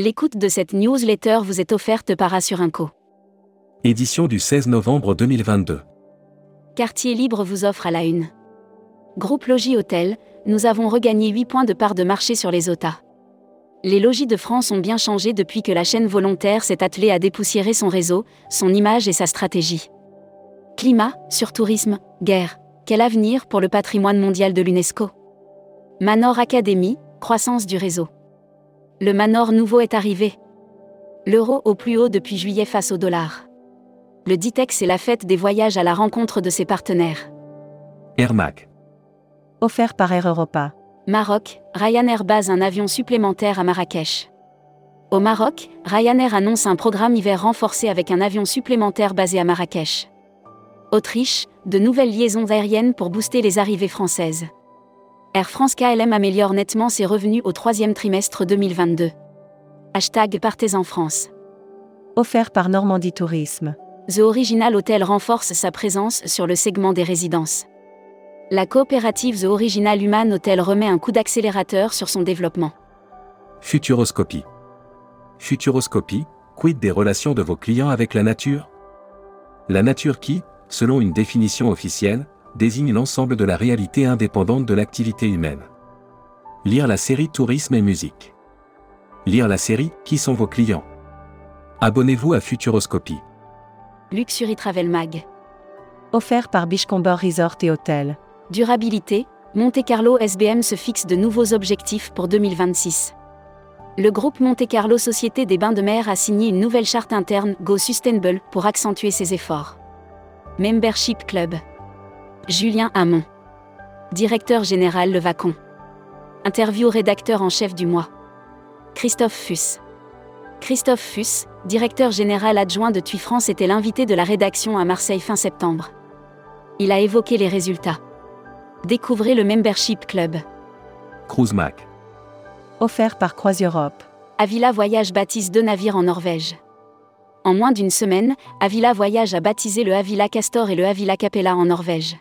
L'écoute de cette newsletter vous est offerte par Assurinco. Édition du 16 novembre 2022. Quartier Libre vous offre à la une. Groupe Logis Hôtel, nous avons regagné 8 points de part de marché sur les OTA. Les logis de France ont bien changé depuis que la chaîne volontaire s'est attelée à dépoussiérer son réseau, son image et sa stratégie. Climat, surtourisme, guerre. Quel avenir pour le patrimoine mondial de l'UNESCO? Manor Academy, croissance du réseau. Le Manor nouveau est arrivé. L'euro au plus haut depuis juillet face au dollar. Le Ditex est la fête des voyages à la rencontre de ses partenaires. Air Mac. Offert par Air Europa. Maroc, Ryanair base un avion supplémentaire à Marrakech. Au Maroc, Ryanair annonce un programme hiver renforcé avec un avion supplémentaire basé à Marrakech. Autriche, de nouvelles liaisons aériennes pour booster les arrivées françaises. Air France KLM améliore nettement ses revenus au troisième trimestre 2022. Hashtag Partez en France. Offert par Normandie Tourisme. The Original Hotel renforce sa présence sur le segment des résidences. La coopérative The Original Human Hotel remet un coup d'accélérateur sur son développement. Futuroscopie. Futuroscopie, quid des relations de vos clients avec la nature? La nature qui, selon une définition officielle, désigne l'ensemble de la réalité indépendante de l'activité humaine. Lire la série Tourisme et musique. Lire la série Qui sont vos clients? Abonnez-vous à Futuroscopie. Luxury Travel Mag. Offert par Bichcomber Resort et Hôtel. Durabilité, Monte Carlo SBM se fixe de nouveaux objectifs pour 2026. Le groupe Monte Carlo Société des Bains de Mer a signé une nouvelle charte interne Go Sustainable pour accentuer ses efforts. Membership Club. Julien Hamon. Directeur général Le Vacon. Interview rédacteur en chef du mois. Christophe Fuss. Christophe Fuss, directeur général adjoint de TUI France, était l'invité de la rédaction à Marseille fin septembre. Il a évoqué les résultats. Découvrez le Membership Club. Cruise Mac. Offert par Croise Europe. Avila Voyage baptise deux navires en Norvège. En moins d'une semaine, Avila Voyage a baptisé le Avila Castor et le Avila Capella en Norvège.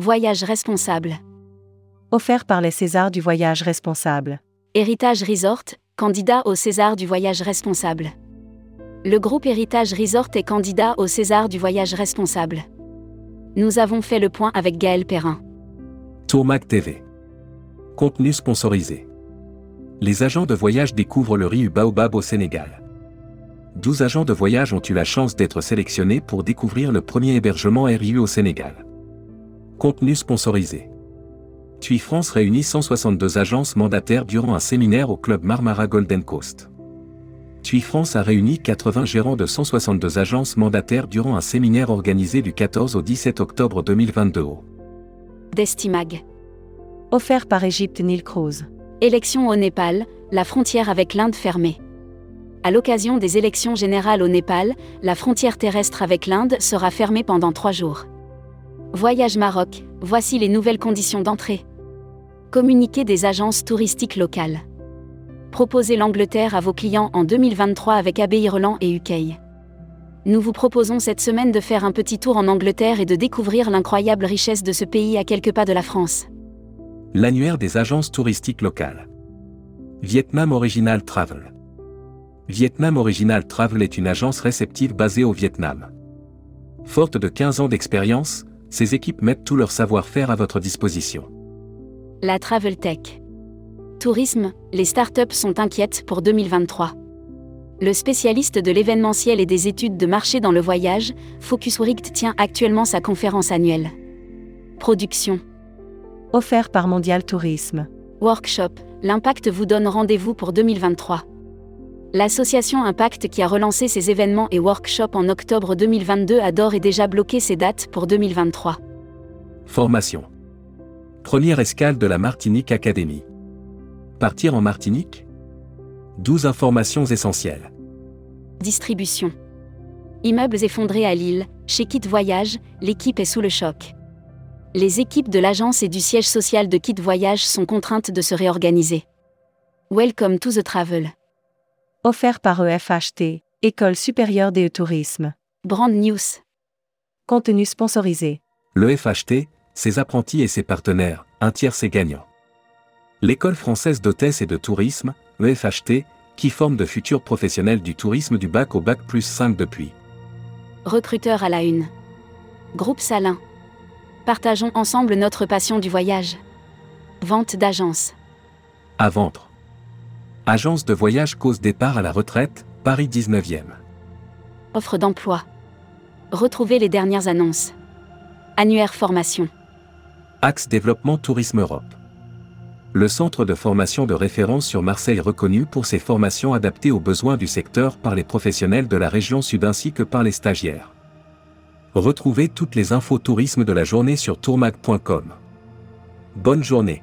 Voyage responsable. Offert par les Césars du voyage responsable. Héritage Resort, candidat au César du voyage responsable. Le groupe Héritage Resort est candidat au César du voyage responsable. Nous avons fait le point avec Gaël Perrin. Tourmac TV. Contenu sponsorisé. Les agents de voyage découvrent le riz Baobab au Sénégal. 12 agents de voyage ont eu la chance d'être sélectionnés pour découvrir le premier hébergement RIU au Sénégal. Contenu sponsorisé. TUI France réunit 162 agences mandataires durant un séminaire au club Marmara Golden Coast. TUI France a réuni 80 gérants de 162 agences mandataires durant un séminaire organisé du 14 au 17 octobre 2022 au Destimag. Offert par Égypte Nil Cruise. Élections au Népal, la frontière avec l'Inde fermée. À l'occasion des élections générales au Népal, la frontière terrestre avec l'Inde sera fermée pendant trois jours. Voyage Maroc, voici les nouvelles conditions d'entrée. Communiquer des agences touristiques locales. Proposez l'Angleterre à vos clients en 2023 avec AB Irland et UK. Nous vous proposons cette semaine de faire un petit tour en Angleterre et de découvrir l'incroyable richesse de ce pays à quelques pas de la France. L'annuaire des agences touristiques locales. Vietnam Original Travel. Vietnam Original Travel est une agence réceptive basée au Vietnam. Forte de 15 ans d'expérience, ses équipes mettent tout leur savoir-faire à votre disposition. La Travel Tech. Tourisme, les startups sont inquiètes pour 2023. Le spécialiste de l'événementiel et des études de marché dans le voyage, Focus Richt tient actuellement sa conférence annuelle. Production. Offert par Mondial Tourisme. Workshop, l'impact vous donne rendez-vous pour 2023. L'association Impact qui a relancé ses événements et workshops en octobre 2022 a d'ores et déjà bloqué ses dates pour 2023. Formation. Première escale de la Martinique Academy. Partir en Martinique 12 informations essentielles. Distribution. Immeubles effondrés à Lille, chez Kit Voyage, l'équipe est sous le choc. Les équipes de l'agence et du siège social de Kit Voyage sont contraintes de se réorganiser. Welcome to the travel. Offert par EFHT, École supérieure des tourisme. Brand News. Contenu sponsorisé. Le FHT, ses apprentis et ses partenaires, un tiers c'est gagnant. L'école française d'hôtesse et de tourisme, EFHT, qui forme de futurs professionnels du tourisme du bac au bac plus 5 depuis. Recruteur à la une. Groupe Salin. Partageons ensemble notre passion du voyage. Vente d'agence. À vendre. Agence de voyage cause départ à la retraite, Paris 19e. Offre d'emploi. Retrouvez les dernières annonces. Annuaire formation. Axe développement Tourisme Europe. Le centre de formation de référence sur Marseille reconnu pour ses formations adaptées aux besoins du secteur par les professionnels de la région sud ainsi que par les stagiaires. Retrouvez toutes les infos tourisme de la journée sur tourmag.com. Bonne journée.